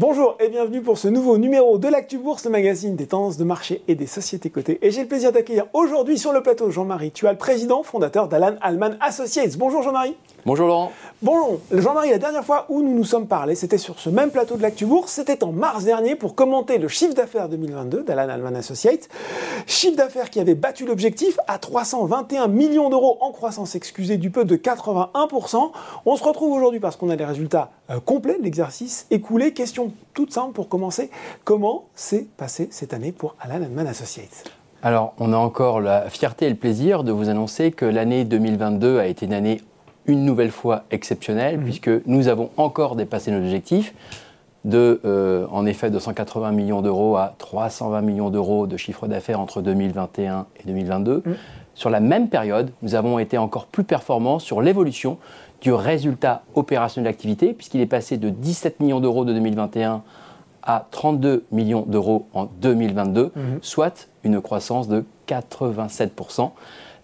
Bonjour et bienvenue pour ce nouveau numéro de l'Actu Bourse, le magazine des tendances de marché et des sociétés cotées. Et j'ai le plaisir d'accueillir aujourd'hui sur le plateau Jean-Marie Tual, président fondateur d'Alan Alman Associates. Bonjour Jean-Marie. Bonjour Laurent. Bon, Jean-Marie, la dernière fois où nous nous sommes parlé, c'était sur ce même plateau de l'Actu Bourse, c'était en mars dernier pour commenter le chiffre d'affaires 2022 d'Alan Alman Associates. Chiffre d'affaires qui avait battu l'objectif à 321 millions d'euros en croissance excusée du peu de 81%. On se retrouve aujourd'hui parce qu'on a les résultats euh, complets de l'exercice écoulé. Question toute simple pour commencer. Comment s'est passé cette année pour Alan Alman Associates? Alors, on a encore la fierté et le plaisir de vous annoncer que l'année 2022 a été une année une nouvelle fois exceptionnelle, mhm. puisque nous avons encore dépassé nos objectifs de, euh, en effet, de 180 millions d'euros à 320 millions d'euros de chiffre d'affaires entre 2021 et 2022. Mhm. Sur la même période, nous avons été encore plus performants sur l'évolution du résultat opérationnel d'activité, puisqu'il est passé de 17 millions d'euros de 2021 à 32 millions d'euros en 2022, mhm. soit une croissance de 87%.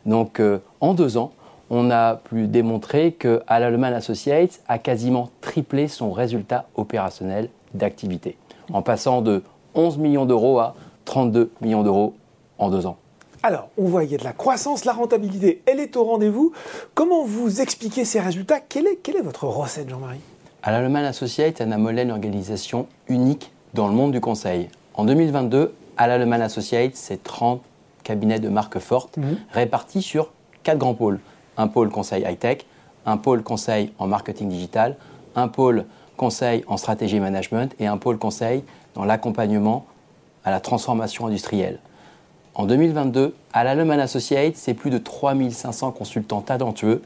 Donc euh, en deux ans, on a pu démontrer que Al Associates a quasiment triplé son résultat opérationnel d'activité, en passant de 11 millions d'euros à 32 millions d'euros en deux ans. Alors, on voit, il y a de la croissance, la rentabilité, elle est au rendez-vous. Comment vous expliquez ces résultats? Quelle est, quelle est votre recette, Jean-Marie? Al Associates a un une organisation unique dans le monde du conseil. En 2022, Al Associates, c'est 30 cabinets de marque fortes mhm. répartis sur quatre grands pôles un pôle conseil high-tech, un pôle conseil en marketing digital, un pôle conseil en stratégie management et un pôle conseil dans l'accompagnement à la transformation industrielle. En 2022, à l'Allemagne Associates, c'est plus de 3500 consultants talentueux,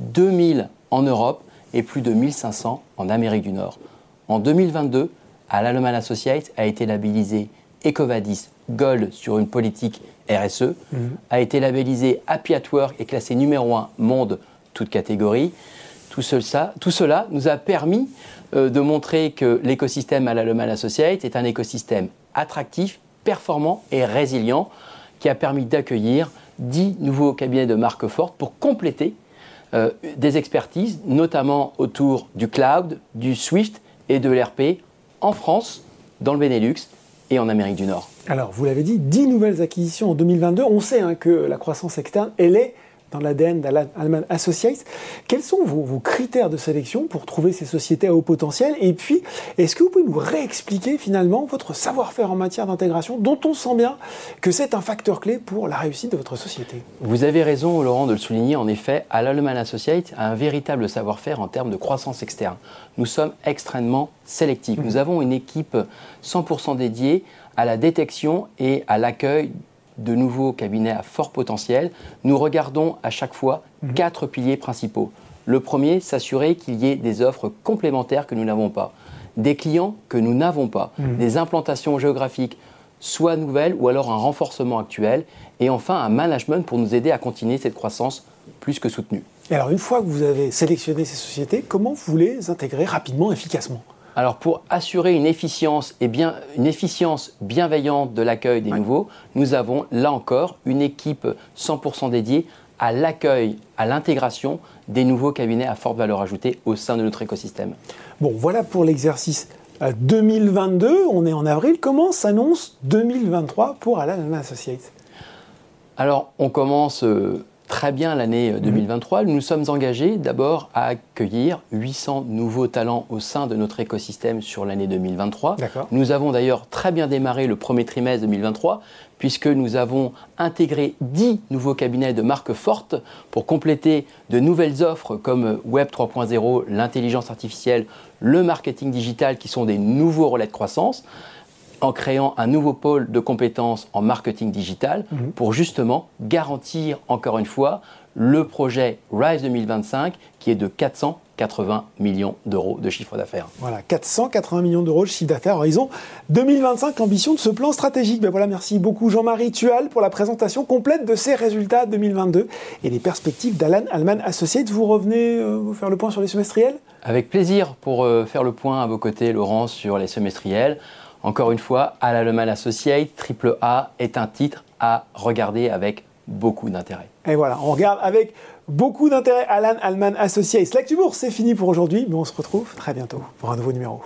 2000 en Europe et plus de 1500 en Amérique du Nord. En 2022, à l'Allemagne Associates a été labellisé Ecovadis Gold sur une politique RSE, mhm. a été labellisé Happy at Work et classé numéro 1 monde, toute catégorie. Tout, cela, tout cela nous a permis euh, de montrer que l'écosystème à l'Allemagne Associate est un écosystème attractif, performant et résilient qui a permis d'accueillir 10 nouveaux cabinets de marque forte pour compléter euh, des expertises, notamment autour du cloud, du Swift et de l'RP en France, dans le Benelux et en Amérique du Nord. Alors, vous l'avez dit, 10 nouvelles acquisitions en 2022. On sait hein, que la croissance externe, elle est dans l'ADN d'Alman Associates. Quels sont vos, critères de sélection pour trouver ces sociétés à haut potentiel? Et puis, est-ce que vous pouvez nous réexpliquer finalement votre savoir-faire en matière d'intégration, dont on sent bien que c'est un facteur clé pour la réussite de votre société? Vous avez raison, Laurent, de le souligner. En effet, Alman Associates a un véritable savoir-faire en termes de croissance externe. Nous sommes extrêmement sélectifs. Mmh. Nous avons une équipe 100% dédiée à la détection et à l'accueil de nouveaux cabinets à fort potentiel, nous regardons à chaque fois mhm. quatre piliers principaux. Le premier, s'assurer qu'il y ait des offres complémentaires que nous n'avons pas, des clients que nous n'avons pas, mhm. des implantations géographiques soit nouvelles ou alors un renforcement actuel, et enfin un management pour nous aider à continuer cette croissance plus que soutenue. Et alors une fois que vous avez sélectionné ces sociétés, comment vous les intégrer rapidement, efficacement? Alors pour assurer une efficience, et bien, une efficience bienveillante de l'accueil des nouveaux, nous avons là encore une équipe 100% dédiée à l'accueil, à l'intégration des nouveaux cabinets à forte valeur ajoutée au sein de notre écosystème. Bon, voilà pour l'exercice 2022. Euh, On est en avril. Comment s'annonce 2023 pour Alan Associates? Alors, on commence euh, très bien l'année 2023. Euh, nous nous sommes engagés d'abord à accueillir 800 nouveaux talents au sein de notre écosystème sur l'année 2023. Nous avons d'ailleurs très bien démarré le premier trimestre 2023 puisque nous avons intégré 10 nouveaux cabinets de marques fortes pour compléter de nouvelles offres comme Web 3.0, l'intelligence artificielle, le marketing digital qui sont des nouveaux relais de croissance en créant un nouveau pôle de compétences en marketing digital mhm. pour justement garantir encore une fois le projet RISE 2025 qui est de 480 millions d'euros de chiffre d'affaires. Voilà, 480 millions d'euros de chiffre d'affaires horizon 2025, l'ambition de ce plan stratégique. Ben voilà, merci beaucoup Jean-Marie Tual pour la présentation complète de ces résultats 2022 et les perspectives d'Alan Alman Associates. Vous revenez euh, faire le point sur les semestriels? Avec plaisir pour euh, faire le point à vos côtés, Laurent, sur les semestriels. Encore une fois, Al Associate, triple A, est un titre à regarder avec beaucoup d'intérêt. Et voilà, on regarde avec beaucoup d'intérêt Alan Alman Associates. L'actu c'est fini pour aujourd'hui, mais on se retrouve très bientôt pour un nouveau numéro.